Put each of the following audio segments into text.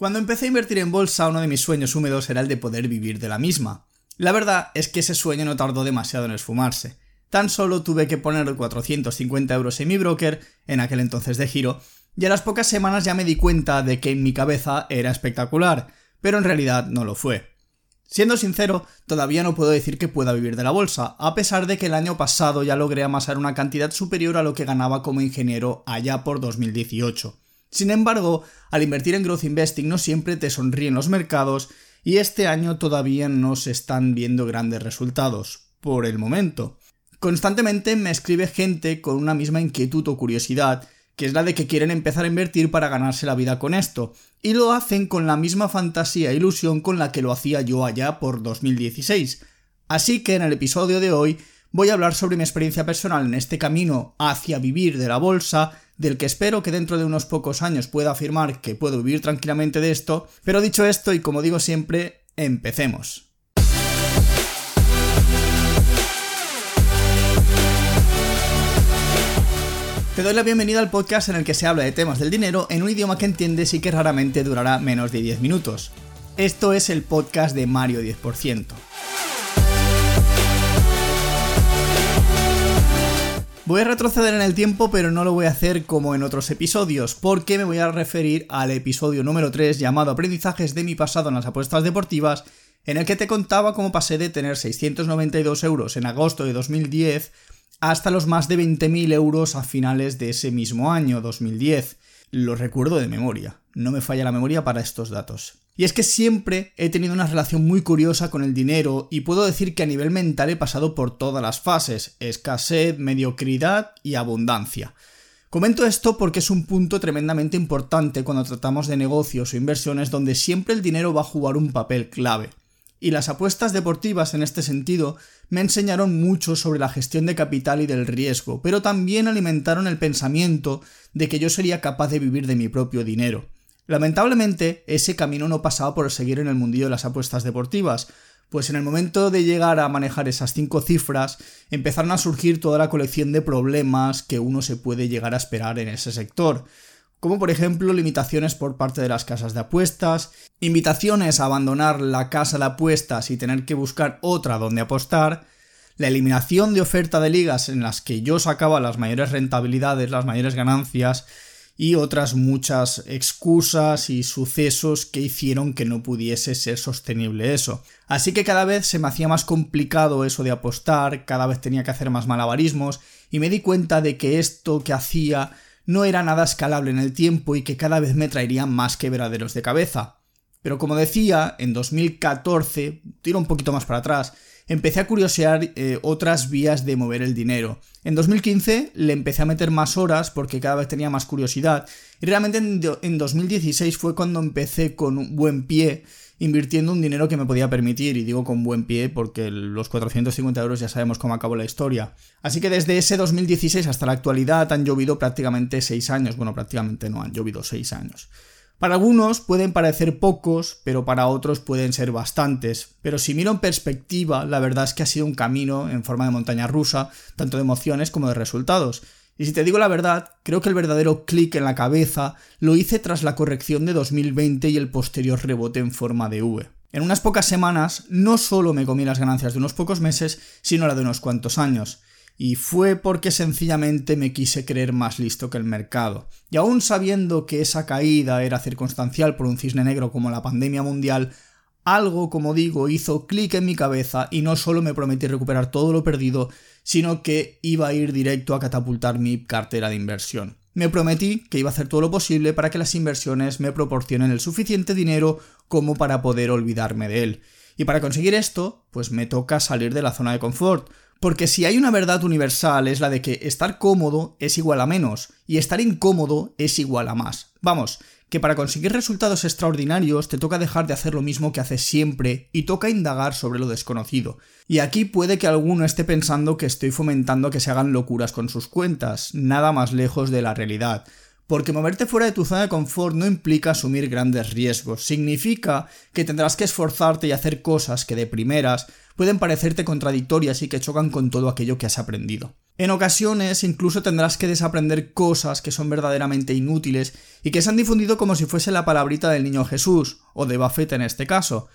Cuando empecé a invertir en bolsa, uno de mis sueños húmedos era el de poder vivir de la misma. La verdad es que ese sueño no tardó demasiado en esfumarse. Tan solo tuve que poner 450 euros en mi broker, en aquel entonces de giro, y a las pocas semanas ya me di cuenta de que en mi cabeza era espectacular, pero en realidad no lo fue. Siendo sincero, todavía no puedo decir que pueda vivir de la bolsa, a pesar de que el año pasado ya logré amasar una cantidad superior a lo que ganaba como ingeniero allá por 2018. Sin embargo, al invertir en growth investing no siempre te sonríen los mercados y este año todavía no se están viendo grandes resultados, por el momento. Constantemente me escribe gente con una misma inquietud o curiosidad, que es la de que quieren empezar a invertir para ganarse la vida con esto, y lo hacen con la misma fantasía e ilusión con la que lo hacía yo allá por 2016. Así que en el episodio de hoy voy a hablar sobre mi experiencia personal en este camino hacia vivir de la bolsa, del que espero que dentro de unos pocos años pueda afirmar que puedo vivir tranquilamente de esto, pero dicho esto y como digo siempre, empecemos. Te doy la bienvenida al podcast en el que se habla de temas del dinero en un idioma que entiendes y que raramente durará menos de 10 minutos. Esto es el podcast de Mario 10%. Voy a retroceder en el tiempo, pero no lo voy a hacer como en otros episodios, porque me voy a referir al episodio número 3 llamado Aprendizajes de mi pasado en las apuestas deportivas, en el que te contaba cómo pasé de tener 692 euros en agosto de 2010 hasta los más de 20.000 euros a finales de ese mismo año, 2010. Lo recuerdo de memoria, no me falla la memoria para estos datos. Y es que siempre he tenido una relación muy curiosa con el dinero y puedo decir que a nivel mental he pasado por todas las fases, escasez, mediocridad y abundancia. Comento esto porque es un punto tremendamente importante cuando tratamos de negocios o inversiones donde siempre el dinero va a jugar un papel clave. Y las apuestas deportivas en este sentido me enseñaron mucho sobre la gestión de capital y del riesgo, pero también alimentaron el pensamiento de que yo sería capaz de vivir de mi propio dinero. Lamentablemente, ese camino no pasaba por seguir en el mundillo de las apuestas deportivas, pues en el momento de llegar a manejar esas cinco cifras, empezaron a surgir toda la colección de problemas que uno se puede llegar a esperar en ese sector, como por ejemplo limitaciones por parte de las casas de apuestas, invitaciones a abandonar la casa de apuestas y tener que buscar otra donde apostar, la eliminación de oferta de ligas en las que yo sacaba las mayores rentabilidades, las mayores ganancias, y otras muchas excusas y sucesos que hicieron que no pudiese ser sostenible eso. Así que cada vez se me hacía más complicado eso de apostar, cada vez tenía que hacer más malabarismos y me di cuenta de que esto que hacía no era nada escalable en el tiempo y que cada vez me traería más quebraderos de cabeza. Pero como decía, en 2014, tiro un poquito más para atrás, empecé a curiosear eh, otras vías de mover el dinero. En 2015 le empecé a meter más horas porque cada vez tenía más curiosidad. Y realmente en, 2016 fue cuando empecé con un buen pie invirtiendo un dinero que me podía permitir, y digo con buen pie porque los 450 euros ya sabemos cómo acabó la historia. Así que desde ese 2016 hasta la actualidad han llovido prácticamente 6 años, bueno, prácticamente no, han llovido 6 años. Para algunos pueden parecer pocos, pero para otros pueden ser bastantes. Pero si miro en perspectiva, la verdad es que ha sido un camino en forma de montaña rusa, tanto de emociones como de resultados. Y si te digo la verdad, creo que el verdadero clic en la cabeza lo hice tras la corrección de 2020 y el posterior rebote en forma de V. En unas pocas semanas no solo me comí las ganancias de unos pocos meses, sino la de unos cuantos años y fue porque sencillamente me quise creer más listo que el mercado. Y aún sabiendo que esa caída era circunstancial por un cisne negro como la pandemia mundial, algo, como digo, hizo clic en mi cabeza y no solo me prometí recuperar todo lo perdido, sino que iba a ir directo a catapultar mi cartera de inversión. Me prometí que iba a hacer todo lo posible para que las inversiones me proporcionen el suficiente dinero como para poder olvidarme de él. Y para conseguir esto, pues me toca salir de la zona de confort, porque si hay una verdad universal es la de que estar cómodo es igual a menos y estar incómodo es igual a más. Vamos, que para conseguir resultados extraordinarios te toca dejar de hacer lo mismo que haces siempre y toca indagar sobre lo desconocido. Y aquí puede que alguno esté pensando que estoy fomentando que se hagan locuras con sus cuentas, nada más lejos de la realidad. Porque moverte fuera de tu zona de confort no implica asumir grandes riesgos, significa que tendrás que esforzarte y hacer cosas que de primeras pueden parecerte contradictorias y que chocan con todo aquello que has aprendido. En ocasiones incluso tendrás que desaprender cosas que son verdaderamente inútiles y que se han difundido como si fuese la palabrita del niño Jesús, o de Buffett en este caso.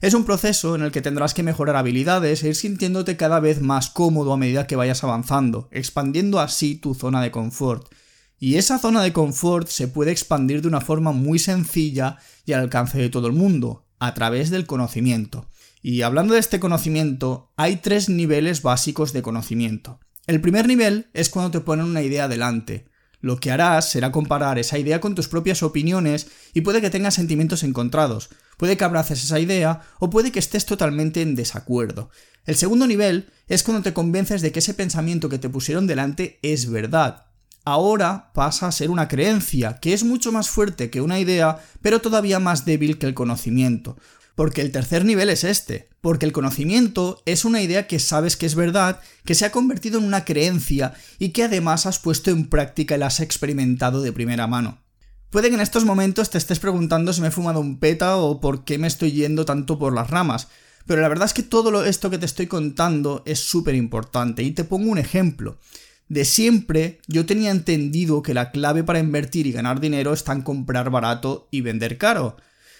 Es un proceso en el que tendrás que mejorar habilidades e ir sintiéndote cada vez más cómodo a medida que vayas avanzando, expandiendo así tu zona de confort. Y esa zona de confort se puede expandir de una forma muy sencilla y al alcance de todo el mundo, a través del conocimiento. Y hablando de este conocimiento, hay tres niveles básicos de conocimiento. El primer nivel es cuando te ponen una idea delante. Lo que harás será comparar esa idea con tus propias opiniones y puede que tengas sentimientos encontrados, puede que abraces esa idea o puede que estés totalmente en desacuerdo. El segundo nivel es cuando te convences de que ese pensamiento que te pusieron delante es verdad. Ahora pasa a ser una creencia, que es mucho más fuerte que una idea, pero todavía más débil que el conocimiento. Porque el tercer nivel es este, porque el conocimiento es una idea que sabes que es verdad, que se ha convertido en una creencia y que además has puesto en práctica y la has experimentado de primera mano. Puede que en estos momentos te estés preguntando si me he fumado un peta o por qué me estoy yendo tanto por las ramas, pero la verdad es que todo esto que te estoy contando es súper importante y te pongo un ejemplo. De siempre yo tenía entendido que la clave para invertir y ganar dinero está en comprar barato y vender caro.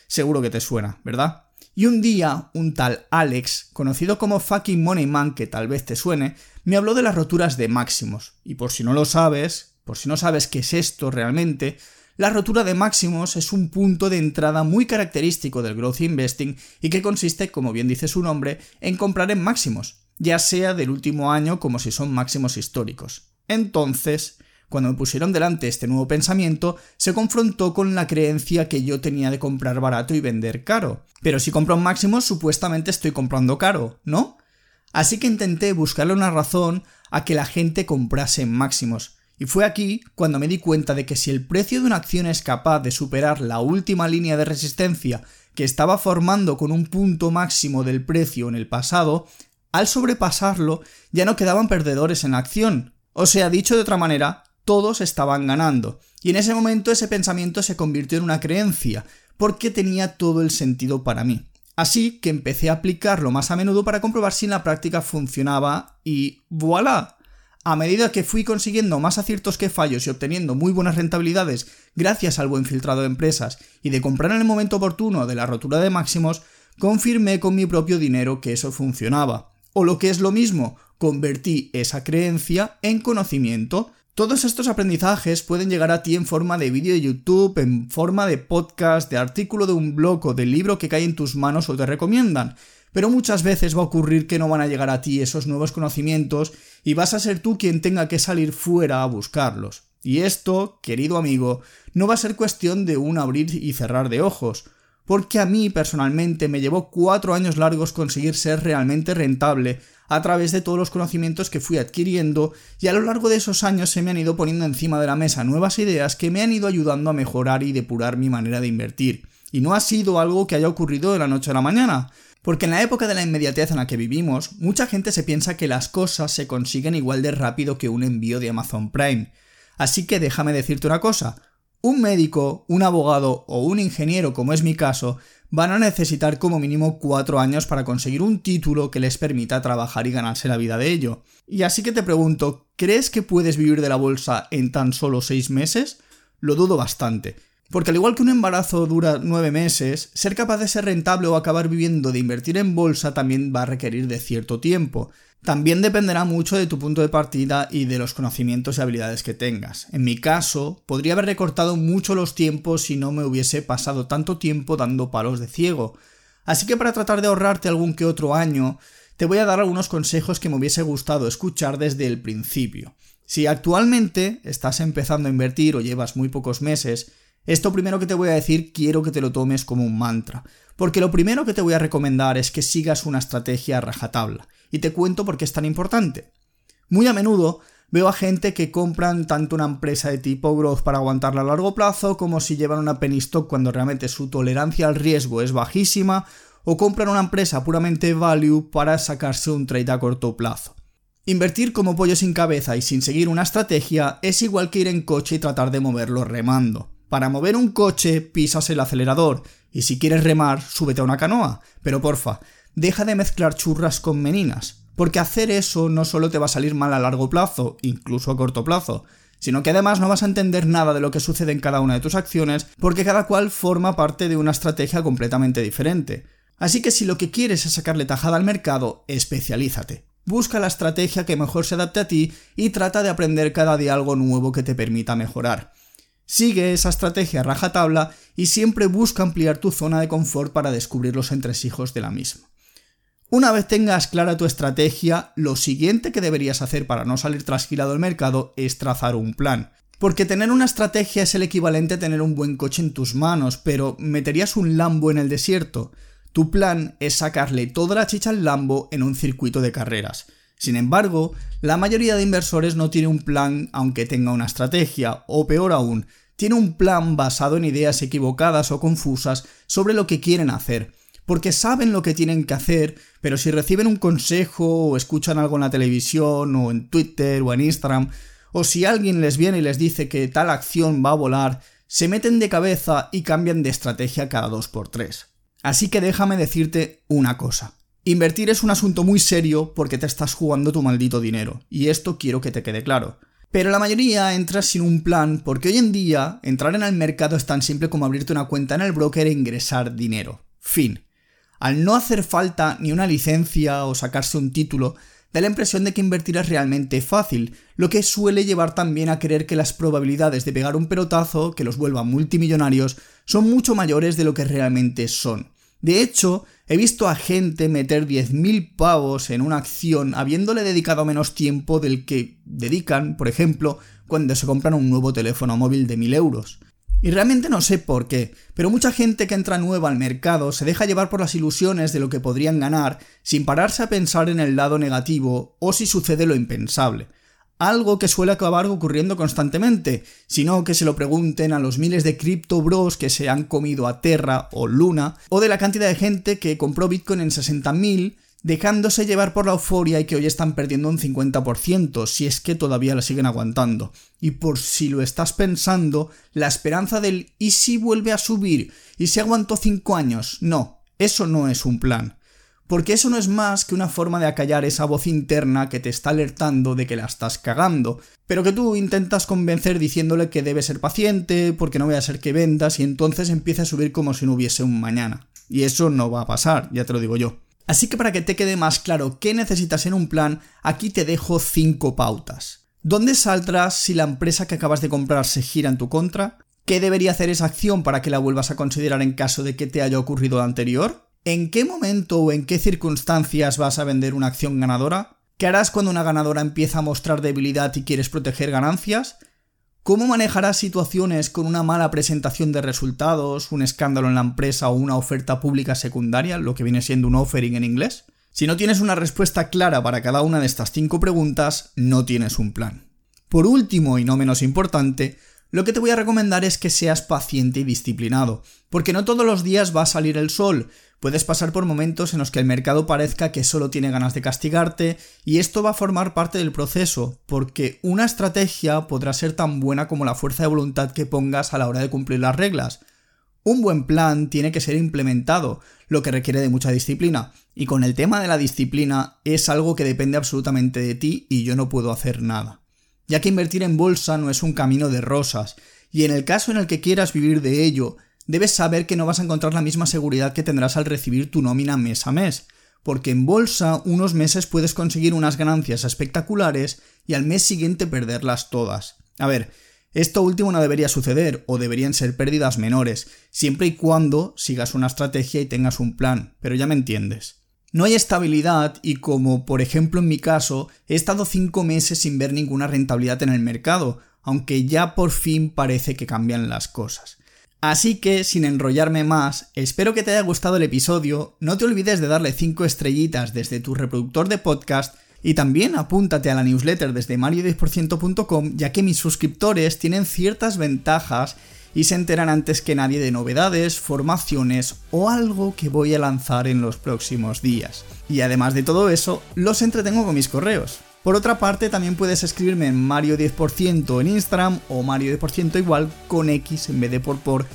Seguro que te suena, ¿verdad? Y un día, un tal Alex, conocido como Fucking Money Man, que tal vez te suene, me habló de las roturas de máximos. Y por si no lo sabes, por si no sabes qué es esto realmente, la rotura de máximos es un punto de entrada muy característico del growth investing y que consiste, como bien dice su nombre, en comprar en máximos, ya sea del último año como si son máximos históricos. Entonces, cuando me pusieron delante este nuevo pensamiento, se confrontó con la creencia que yo tenía de comprar barato y vender caro. Pero si compro un máximo, supuestamente estoy comprando caro, ¿no? Así que intenté buscarle una razón a que la gente comprase máximos. Y fue aquí cuando me di cuenta de que si el precio de una acción es capaz de superar la última línea de resistencia que estaba formando con un punto máximo del precio en el pasado, al sobrepasarlo ya no quedaban perdedores en acción. O sea, dicho de otra manera, todos estaban ganando. Y en ese momento ese pensamiento se convirtió en una creencia, porque tenía todo el sentido para mí. Así que empecé a aplicarlo más a menudo para comprobar si en la práctica funcionaba y voilà. A medida que fui consiguiendo más aciertos que fallos y obteniendo muy buenas rentabilidades gracias al buen filtrado de empresas y de comprar en el momento oportuno de la rotura de máximos, confirmé con mi propio dinero que eso funcionaba. O lo que es lo mismo, convertí esa creencia en conocimiento, todos estos aprendizajes pueden llegar a ti en forma de vídeo de YouTube, en forma de podcast, de artículo de un blog o de libro que cae en tus manos o te recomiendan. Pero muchas veces va a ocurrir que no van a llegar a ti esos nuevos conocimientos y vas a ser tú quien tenga que salir fuera a buscarlos. Y esto, querido amigo, no va a ser cuestión de un abrir y cerrar de ojos, porque a mí personalmente me llevó cuatro años largos conseguir ser realmente rentable a través de todos los conocimientos que fui adquiriendo y a lo largo de esos años se me han ido poniendo encima de la mesa nuevas ideas que me han ido ayudando a mejorar y depurar mi manera de invertir. Y no ha sido algo que haya ocurrido de la noche a la mañana, porque en la época de la inmediatez en la que vivimos, mucha gente se piensa que las cosas se consiguen igual de rápido que un envío de Amazon Prime. Así que déjame decirte una cosa, un médico, un abogado o un ingeniero, como es mi caso, van a necesitar como mínimo cuatro años para conseguir un título que les permita trabajar y ganarse la vida de ello. Y así que te pregunto, ¿crees que puedes vivir de la bolsa en tan solo seis meses? Lo dudo bastante. Porque al igual que un embarazo dura nueve meses, ser capaz de ser rentable o acabar viviendo de invertir en bolsa también va a requerir de cierto tiempo. También dependerá mucho de tu punto de partida y de los conocimientos y habilidades que tengas. En mi caso, podría haber recortado mucho los tiempos si no me hubiese pasado tanto tiempo dando palos de ciego. Así que para tratar de ahorrarte algún que otro año, te voy a dar algunos consejos que me hubiese gustado escuchar desde el principio. Si actualmente estás empezando a invertir o llevas muy pocos meses, esto primero que te voy a decir quiero que te lo tomes como un mantra, porque lo primero que te voy a recomendar es que sigas una estrategia rajatabla y te cuento por qué es tan importante. Muy a menudo veo a gente que compran tanto una empresa de tipo growth para aguantarla a largo plazo como si llevan una penny stock cuando realmente su tolerancia al riesgo es bajísima o compran una empresa puramente value para sacarse un trade a corto plazo. Invertir como pollo sin cabeza y sin seguir una estrategia es igual que ir en coche y tratar de moverlo remando. Para mover un coche pisas el acelerador y si quieres remar súbete a una canoa, pero porfa, deja de mezclar churras con meninas, porque hacer eso no solo te va a salir mal a largo plazo, incluso a corto plazo, sino que además no vas a entender nada de lo que sucede en cada una de tus acciones, porque cada cual forma parte de una estrategia completamente diferente. Así que si lo que quieres es sacarle tajada al mercado, especialízate. Busca la estrategia que mejor se adapte a ti y trata de aprender cada día algo nuevo que te permita mejorar. Sigue esa estrategia rajatabla y siempre busca ampliar tu zona de confort para descubrir los entresijos de la misma. Una vez tengas clara tu estrategia, lo siguiente que deberías hacer para no salir trasquilado del mercado es trazar un plan. Porque tener una estrategia es el equivalente a tener un buen coche en tus manos, pero ¿meterías un Lambo en el desierto? Tu plan es sacarle toda la chicha al Lambo en un circuito de carreras. Sin embargo, la mayoría de inversores no tiene un plan aunque tenga una estrategia, o peor aún, tiene un plan basado en ideas equivocadas o confusas sobre lo que quieren hacer, porque saben lo que tienen que hacer, pero si reciben un consejo o escuchan algo en la televisión o en Twitter o en Instagram, o si alguien les viene y les dice que tal acción va a volar, se meten de cabeza y cambian de estrategia cada dos por tres. Así que déjame decirte una cosa. Invertir es un asunto muy serio porque te estás jugando tu maldito dinero, y esto quiero que te quede claro. Pero la mayoría entra sin un plan porque hoy en día entrar en el mercado es tan simple como abrirte una cuenta en el broker e ingresar dinero. Fin. Al no hacer falta ni una licencia o sacarse un título, da la impresión de que invertir es realmente fácil, lo que suele llevar también a creer que las probabilidades de pegar un pelotazo que los vuelva multimillonarios son mucho mayores de lo que realmente son. De hecho, he visto a gente meter 10.000 pavos en una acción habiéndole dedicado menos tiempo del que dedican, por ejemplo, cuando se compran un nuevo teléfono móvil de 1.000 euros. Y realmente no sé por qué, pero mucha gente que entra nueva al mercado se deja llevar por las ilusiones de lo que podrían ganar sin pararse a pensar en el lado negativo o si sucede lo impensable. Algo que suele acabar ocurriendo constantemente, sino que se lo pregunten a los miles de cripto bros que se han comido a Terra o Luna, o de la cantidad de gente que compró Bitcoin en 60.000 dejándose llevar por la euforia y que hoy están perdiendo un 50%, si es que todavía la siguen aguantando. Y por si lo estás pensando, la esperanza del ¿y si vuelve a subir? ¿Y si aguantó 5 años? No, eso no es un plan. Porque eso no es más que una forma de acallar esa voz interna que te está alertando de que la estás cagando, pero que tú intentas convencer diciéndole que debe ser paciente, porque no voy a ser que vendas y entonces empieza a subir como si no hubiese un mañana. Y eso no va a pasar, ya te lo digo yo. Así que para que te quede más claro qué necesitas en un plan, aquí te dejo 5 pautas. ¿Dónde saldrás si la empresa que acabas de comprar se gira en tu contra? ¿Qué debería hacer esa acción para que la vuelvas a considerar en caso de que te haya ocurrido lo anterior? ¿En qué momento o en qué circunstancias vas a vender una acción ganadora? ¿Qué harás cuando una ganadora empieza a mostrar debilidad y quieres proteger ganancias? ¿Cómo manejarás situaciones con una mala presentación de resultados, un escándalo en la empresa o una oferta pública secundaria, lo que viene siendo un offering en inglés? Si no tienes una respuesta clara para cada una de estas cinco preguntas, no tienes un plan. Por último, y no menos importante, lo que te voy a recomendar es que seas paciente y disciplinado, porque no todos los días va a salir el sol, puedes pasar por momentos en los que el mercado parezca que solo tiene ganas de castigarte, y esto va a formar parte del proceso, porque una estrategia podrá ser tan buena como la fuerza de voluntad que pongas a la hora de cumplir las reglas. Un buen plan tiene que ser implementado, lo que requiere de mucha disciplina, y con el tema de la disciplina es algo que depende absolutamente de ti y yo no puedo hacer nada ya que invertir en bolsa no es un camino de rosas, y en el caso en el que quieras vivir de ello, debes saber que no vas a encontrar la misma seguridad que tendrás al recibir tu nómina mes a mes, porque en bolsa unos meses puedes conseguir unas ganancias espectaculares y al mes siguiente perderlas todas. A ver, esto último no debería suceder, o deberían ser pérdidas menores, siempre y cuando sigas una estrategia y tengas un plan, pero ya me entiendes. No hay estabilidad y como por ejemplo en mi caso, he estado 5 meses sin ver ninguna rentabilidad en el mercado, aunque ya por fin parece que cambian las cosas. Así que, sin enrollarme más, espero que te haya gustado el episodio, no te olvides de darle 5 estrellitas desde tu reproductor de podcast y también apúntate a la newsletter desde mario10%.com ya que mis suscriptores tienen ciertas ventajas y se enteran antes que nadie de novedades, formaciones o algo que voy a lanzar en los próximos días. Y además de todo eso, los entretengo con mis correos. Por otra parte, también puedes escribirme en Mario10% en Instagram o Mario10% igual con X en vez de por por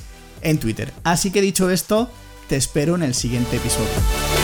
en Twitter. Así que dicho esto, te espero en el siguiente episodio.